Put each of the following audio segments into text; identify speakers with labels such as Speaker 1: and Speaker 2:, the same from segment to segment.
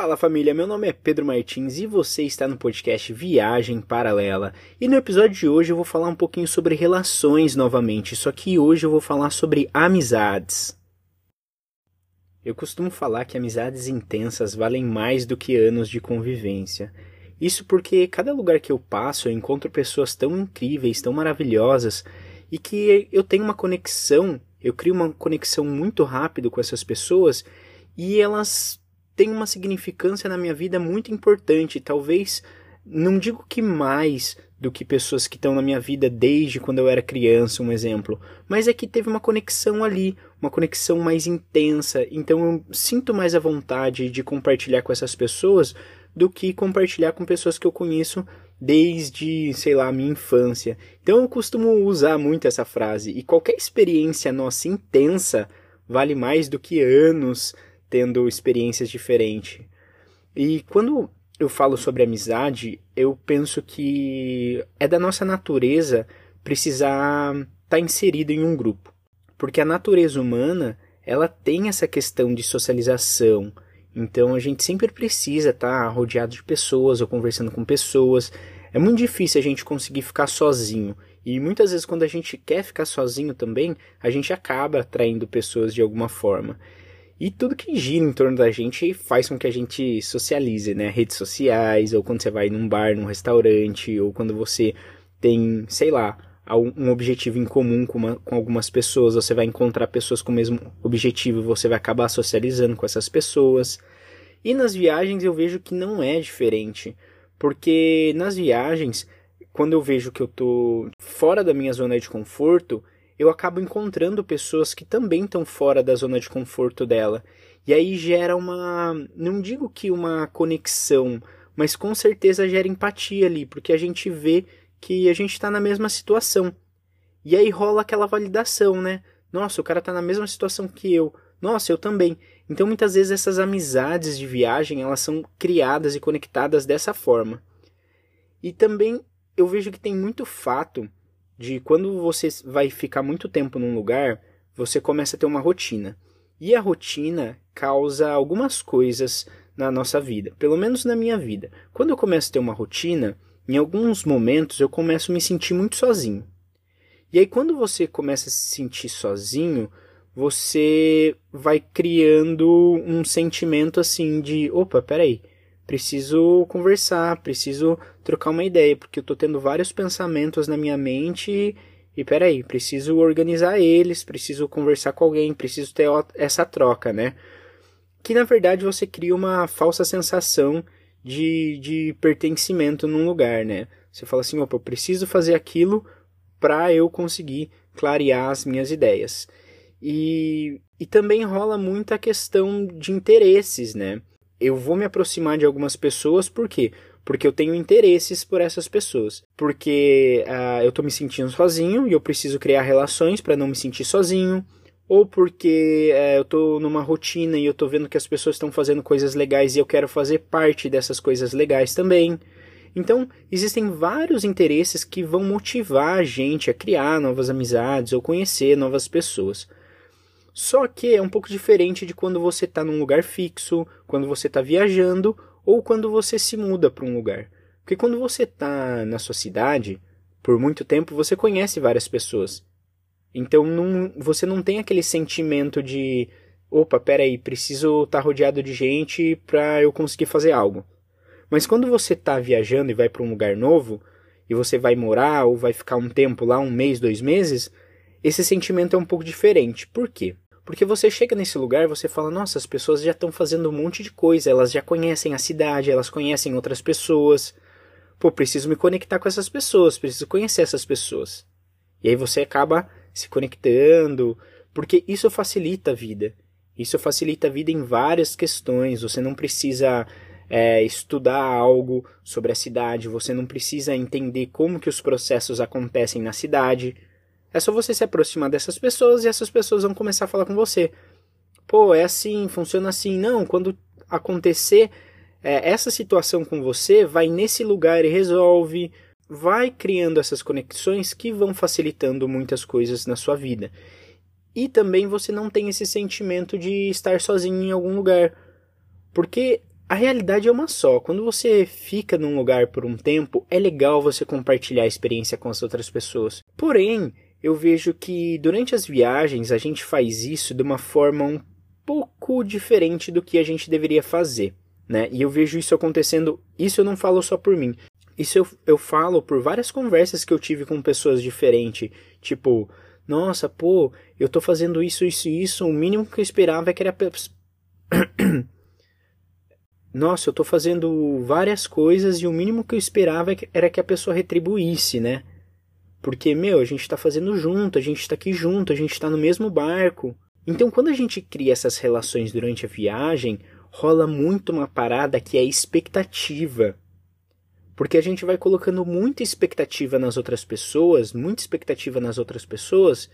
Speaker 1: Fala família, meu nome é Pedro Martins e você está no podcast Viagem Paralela. E no episódio de hoje eu vou falar um pouquinho sobre relações novamente, só que hoje eu vou falar sobre amizades. Eu costumo falar que amizades intensas valem mais do que anos de convivência. Isso porque cada lugar que eu passo eu encontro pessoas tão incríveis, tão maravilhosas e que eu tenho uma conexão, eu crio uma conexão muito rápido com essas pessoas e elas têm uma significância na minha vida muito importante, talvez não digo que mais do que pessoas que estão na minha vida desde quando eu era criança, um exemplo, mas é que teve uma conexão ali, uma conexão mais intensa, então eu sinto mais a vontade de compartilhar com essas pessoas do que compartilhar com pessoas que eu conheço desde, sei lá, a minha infância. Então eu costumo usar muito essa frase, e qualquer experiência nossa intensa vale mais do que anos tendo experiências diferentes. E quando eu falo sobre amizade, eu penso que é da nossa natureza precisar estar tá inserido em um grupo. Porque a natureza humana, ela tem essa questão de socialização. Então a gente sempre precisa estar tá rodeado de pessoas ou conversando com pessoas. É muito difícil a gente conseguir ficar sozinho. E muitas vezes quando a gente quer ficar sozinho também, a gente acaba atraindo pessoas de alguma forma. E tudo que gira em torno da gente faz com que a gente socialize, né? Redes sociais, ou quando você vai num bar, num restaurante, ou quando você tem, sei lá, um objetivo em comum com, uma, com algumas pessoas, você vai encontrar pessoas com o mesmo objetivo, você vai acabar socializando com essas pessoas. E nas viagens eu vejo que não é diferente, porque nas viagens, quando eu vejo que eu tô fora da minha zona de conforto, eu acabo encontrando pessoas que também estão fora da zona de conforto dela. E aí gera uma, não digo que uma conexão, mas com certeza gera empatia ali, porque a gente vê que a gente está na mesma situação. E aí rola aquela validação, né? Nossa, o cara está na mesma situação que eu. Nossa, eu também. Então muitas vezes essas amizades de viagem, elas são criadas e conectadas dessa forma. E também eu vejo que tem muito fato de quando você vai ficar muito tempo num lugar, você começa a ter uma rotina. E a rotina causa algumas coisas na nossa vida, pelo menos na minha vida. Quando eu começo a ter uma rotina, em alguns momentos eu começo a me sentir muito sozinho. E aí quando você começa a se sentir sozinho, você vai criando um sentimento assim de, opa, peraí, preciso conversar, preciso trocar uma ideia, porque eu tô tendo vários pensamentos na minha mente e, e peraí, preciso organizar eles, preciso conversar com alguém, preciso ter essa troca, né? Que na verdade você cria uma falsa sensação de, de pertencimento num lugar, né? Você fala assim, opa, eu preciso fazer aquilo para eu conseguir clarear as minhas ideias. E, e também rola muita questão de interesses, né? Eu vou me aproximar de algumas pessoas, por quê? Porque eu tenho interesses por essas pessoas. Porque uh, eu estou me sentindo sozinho e eu preciso criar relações para não me sentir sozinho. Ou porque uh, eu estou numa rotina e eu estou vendo que as pessoas estão fazendo coisas legais e eu quero fazer parte dessas coisas legais também. Então, existem vários interesses que vão motivar a gente a criar novas amizades ou conhecer novas pessoas. Só que é um pouco diferente de quando você está num lugar fixo, quando você está viajando ou quando você se muda para um lugar. Porque quando você está na sua cidade, por muito tempo você conhece várias pessoas. Então não, você não tem aquele sentimento de opa, peraí, preciso estar tá rodeado de gente para eu conseguir fazer algo. Mas quando você está viajando e vai para um lugar novo, e você vai morar ou vai ficar um tempo lá, um mês, dois meses, esse sentimento é um pouco diferente. Por quê? Porque você chega nesse lugar você fala, nossa, as pessoas já estão fazendo um monte de coisa, elas já conhecem a cidade, elas conhecem outras pessoas. Pô, preciso me conectar com essas pessoas, preciso conhecer essas pessoas. E aí você acaba se conectando, porque isso facilita a vida. Isso facilita a vida em várias questões. Você não precisa é, estudar algo sobre a cidade, você não precisa entender como que os processos acontecem na cidade. É só você se aproximar dessas pessoas e essas pessoas vão começar a falar com você. Pô, é assim, funciona assim. Não, quando acontecer é, essa situação com você, vai nesse lugar e resolve. Vai criando essas conexões que vão facilitando muitas coisas na sua vida. E também você não tem esse sentimento de estar sozinho em algum lugar. Porque A realidade é uma só. Quando você fica num lugar por um tempo, é legal você compartilhar a experiência com as outras pessoas. Porém, eu vejo que durante as viagens a gente faz isso de uma forma um pouco diferente do que a gente deveria fazer, né? E eu vejo isso acontecendo. Isso eu não falo só por mim. Isso eu, eu falo por várias conversas que eu tive com pessoas diferentes. Tipo, nossa, pô, eu tô fazendo isso, isso e isso. O mínimo que eu esperava é que era. nossa, eu tô fazendo várias coisas e o mínimo que eu esperava era que a pessoa retribuísse, né? Porque, meu, a gente tá fazendo junto, a gente tá aqui junto, a gente tá no mesmo barco. Então, quando a gente cria essas relações durante a viagem, rola muito uma parada que é expectativa. Porque a gente vai colocando muita expectativa nas outras pessoas, muita expectativa nas outras pessoas,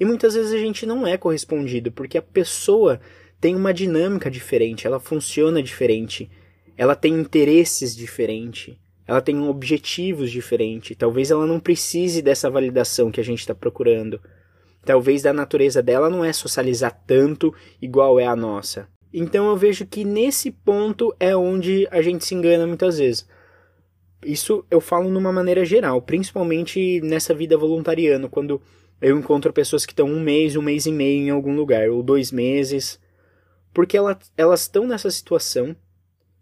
Speaker 1: e muitas vezes a gente não é correspondido, porque a pessoa tem uma dinâmica diferente, ela funciona diferente, ela tem interesses diferentes, ela tem objetivos diferentes. Talvez ela não precise dessa validação que a gente está procurando. Talvez da natureza dela não é socializar tanto igual é a nossa. Então eu vejo que nesse ponto é onde a gente se engana muitas vezes. Isso eu falo numa maneira geral, principalmente nessa vida voluntariana, quando eu encontro pessoas que estão um mês, um mês e meio em algum lugar, ou dois meses, porque ela, elas estão nessa situação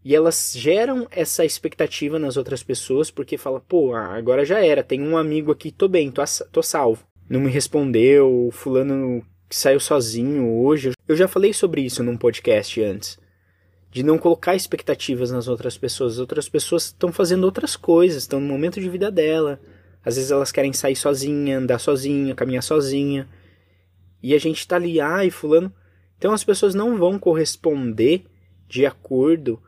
Speaker 1: e elas geram essa expectativa nas outras pessoas, porque fala, pô, agora já era, tem um amigo aqui, tô bem, tô, tô salvo. Não me respondeu, fulano saiu sozinho hoje. Eu já falei sobre isso num podcast antes de não colocar expectativas nas outras pessoas. As outras pessoas estão fazendo outras coisas, estão no momento de vida dela. Às vezes elas querem sair sozinha, andar sozinha, caminhar sozinha. E a gente tá ali, ai, fulano. Então as pessoas não vão corresponder de acordo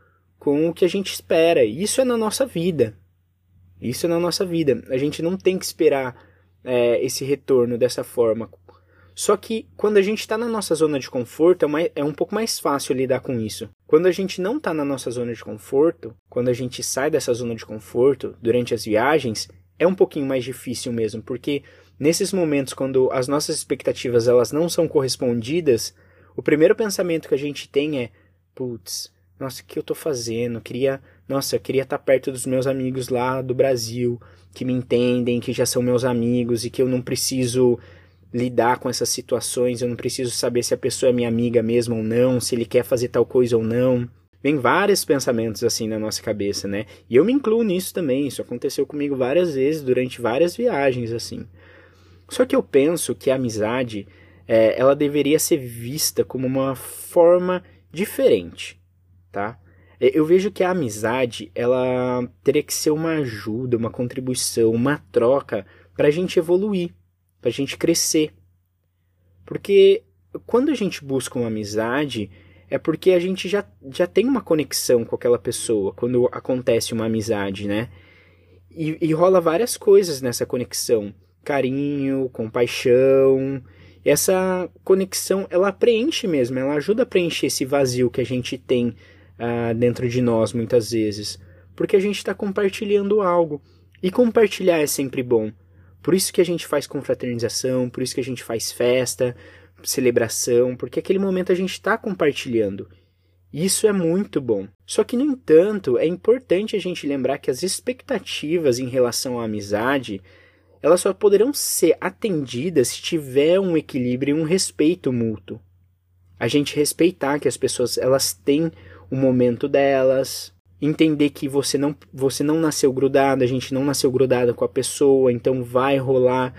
Speaker 1: com o que a gente espera. Isso é na nossa vida. Isso é na nossa vida. A gente não tem que esperar é, esse retorno dessa forma. Só que quando a gente está na nossa zona de conforto, é, é um pouco mais fácil lidar com isso. Quando a gente não está na nossa zona de conforto, quando a gente sai dessa zona de conforto durante as viagens, é um pouquinho mais difícil mesmo, porque nesses momentos quando as nossas expectativas elas não são correspondidas, o primeiro pensamento que a gente tem é, putz, nossa, o que eu estou fazendo? queria, nossa, eu queria estar tá perto dos meus amigos lá do Brasil, que me entendem, que já são meus amigos e que eu não preciso lidar com essas situações, eu não preciso saber se a pessoa é minha amiga mesmo ou não, se ele quer fazer tal coisa ou não. Vem vários pensamentos assim na nossa cabeça, né? E eu me incluo nisso também, isso aconteceu comigo várias vezes durante várias viagens assim. Só que eu penso que a amizade, é, ela deveria ser vista como uma forma diferente, tá? É, eu vejo que a amizade, ela teria que ser uma ajuda, uma contribuição, uma troca para a gente evoluir para a gente crescer. Porque quando a gente busca uma amizade, é porque a gente já, já tem uma conexão com aquela pessoa quando acontece uma amizade, né? E, e rola várias coisas nessa conexão: carinho, compaixão. Essa conexão ela preenche mesmo, ela ajuda a preencher esse vazio que a gente tem uh, dentro de nós muitas vezes, porque a gente está compartilhando algo. E compartilhar é sempre bom. Por isso que a gente faz confraternização, por isso que a gente faz festa, celebração, porque aquele momento a gente está compartilhando. Isso é muito bom. Só que, no entanto, é importante a gente lembrar que as expectativas em relação à amizade elas só poderão ser atendidas se tiver um equilíbrio e um respeito mútuo. A gente respeitar que as pessoas elas têm o momento delas, entender que você não, você não nasceu grudado, a gente não nasceu grudado com a pessoa, então vai rolar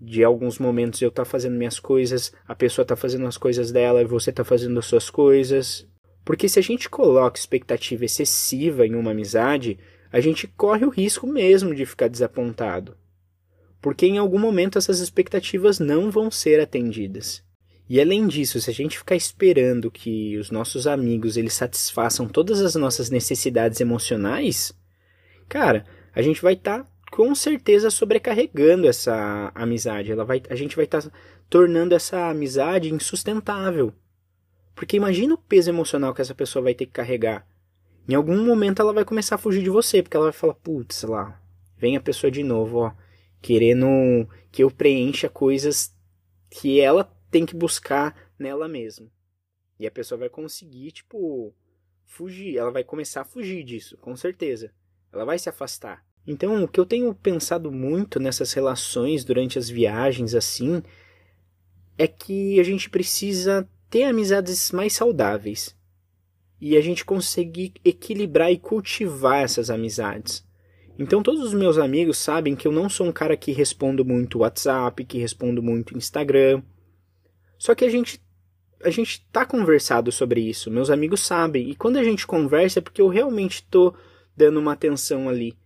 Speaker 1: de alguns momentos eu tá fazendo minhas coisas, a pessoa está fazendo as coisas dela e você está fazendo as suas coisas. Porque se a gente coloca expectativa excessiva em uma amizade, a gente corre o risco mesmo de ficar desapontado. Porque em algum momento essas expectativas não vão ser atendidas. E além disso, se a gente ficar esperando que os nossos amigos eles satisfaçam todas as nossas necessidades emocionais, cara, a gente vai estar tá, com certeza sobrecarregando essa amizade. Ela vai, a gente vai estar tá tornando essa amizade insustentável. Porque imagina o peso emocional que essa pessoa vai ter que carregar. Em algum momento ela vai começar a fugir de você, porque ela vai falar, putz, lá, vem a pessoa de novo, ó, querendo que eu preencha coisas que ela tem que buscar nela mesma. E a pessoa vai conseguir, tipo, fugir, ela vai começar a fugir disso, com certeza. Ela vai se afastar. Então, o que eu tenho pensado muito nessas relações durante as viagens assim é que a gente precisa ter amizades mais saudáveis e a gente conseguir equilibrar e cultivar essas amizades. Então todos os meus amigos sabem que eu não sou um cara que respondo muito WhatsApp, que respondo muito Instagram. Só que a gente a gente tá conversado sobre isso, meus amigos sabem. E quando a gente conversa é porque eu realmente tô dando uma atenção ali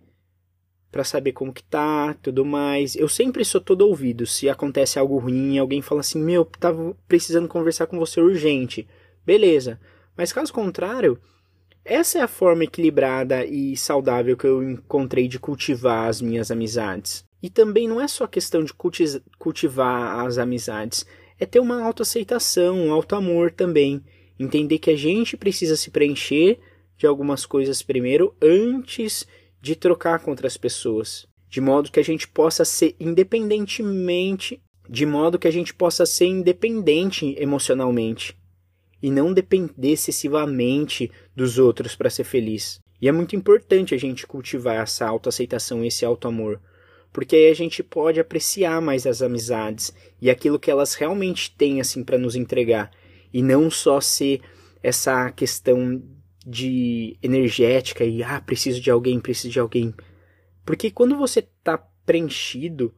Speaker 1: para saber como que tá, tudo mais. Eu sempre sou todo ouvido. Se acontece algo ruim, alguém fala assim: "Meu, tava precisando conversar com você urgente". Beleza. Mas caso contrário, essa é a forma equilibrada e saudável que eu encontrei de cultivar as minhas amizades. E também não é só questão de cultivar as amizades, é ter uma autoaceitação, um auto-amor também. Entender que a gente precisa se preencher de algumas coisas primeiro antes de trocar com outras pessoas. De modo que a gente possa ser independentemente, de modo que a gente possa ser independente emocionalmente e não depender excessivamente dos outros para ser feliz. E é muito importante a gente cultivar essa autoaceitação e esse auto-amor, porque aí a gente pode apreciar mais as amizades e aquilo que elas realmente têm assim para nos entregar, e não só ser essa questão de energética e ah, preciso de alguém, preciso de alguém. Porque quando você está preenchido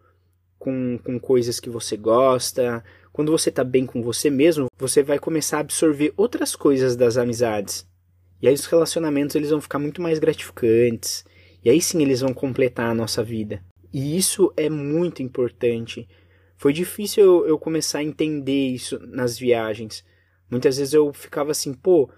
Speaker 1: com, com coisas que você gosta, quando você está bem com você mesmo, você vai começar a absorver outras coisas das amizades. E aí os relacionamentos eles vão ficar muito mais gratificantes. E aí sim eles vão completar a nossa vida. E isso é muito importante. Foi difícil eu, eu começar a entender isso nas viagens. Muitas vezes eu ficava assim, pô,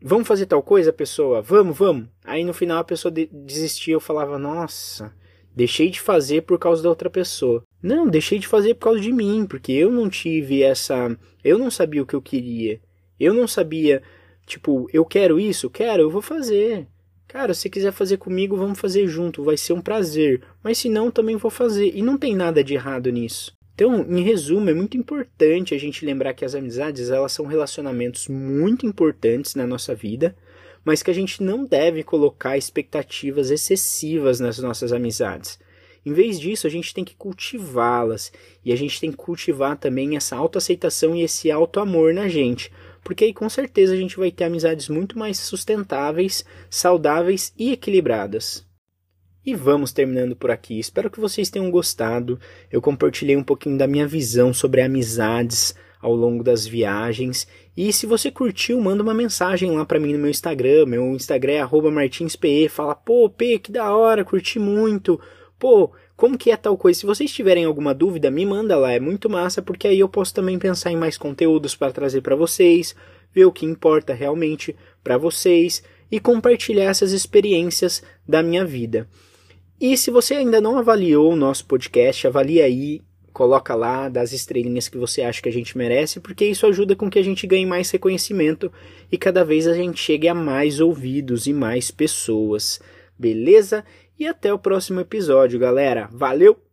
Speaker 1: vamos fazer tal coisa, pessoa? Vamos, vamos. Aí no final a pessoa desistia, eu falava, nossa, deixei de fazer por causa da outra pessoa. Não, deixei de fazer por causa de mim, porque eu não tive essa. Eu não sabia o que eu queria. Eu não sabia, tipo, eu quero isso? Quero, eu vou fazer. Cara, se quiser fazer comigo, vamos fazer junto, vai ser um prazer. Mas se não, também vou fazer. E não tem nada de errado nisso. Então, em resumo, é muito importante a gente lembrar que as amizades, elas são relacionamentos muito importantes na nossa vida, mas que a gente não deve colocar expectativas excessivas nas nossas amizades. Em vez disso, a gente tem que cultivá-las e a gente tem que cultivar também essa autoaceitação e esse auto-amor na gente, porque aí com certeza a gente vai ter amizades muito mais sustentáveis, saudáveis e equilibradas. E vamos terminando por aqui. Espero que vocês tenham gostado. Eu compartilhei um pouquinho da minha visão sobre amizades ao longo das viagens. E se você curtiu, manda uma mensagem lá para mim no meu Instagram. Meu Instagram é martinspe. Fala, pô, P, que da hora, curti muito pô, como que é tal coisa? Se vocês tiverem alguma dúvida, me manda lá, é muito massa, porque aí eu posso também pensar em mais conteúdos para trazer para vocês, ver o que importa realmente para vocês e compartilhar essas experiências da minha vida. E se você ainda não avaliou o nosso podcast, avalie aí, coloca lá das estrelinhas que você acha que a gente merece, porque isso ajuda com que a gente ganhe mais reconhecimento e cada vez a gente chegue a mais ouvidos e mais pessoas. Beleza? E até o próximo episódio, galera. Valeu!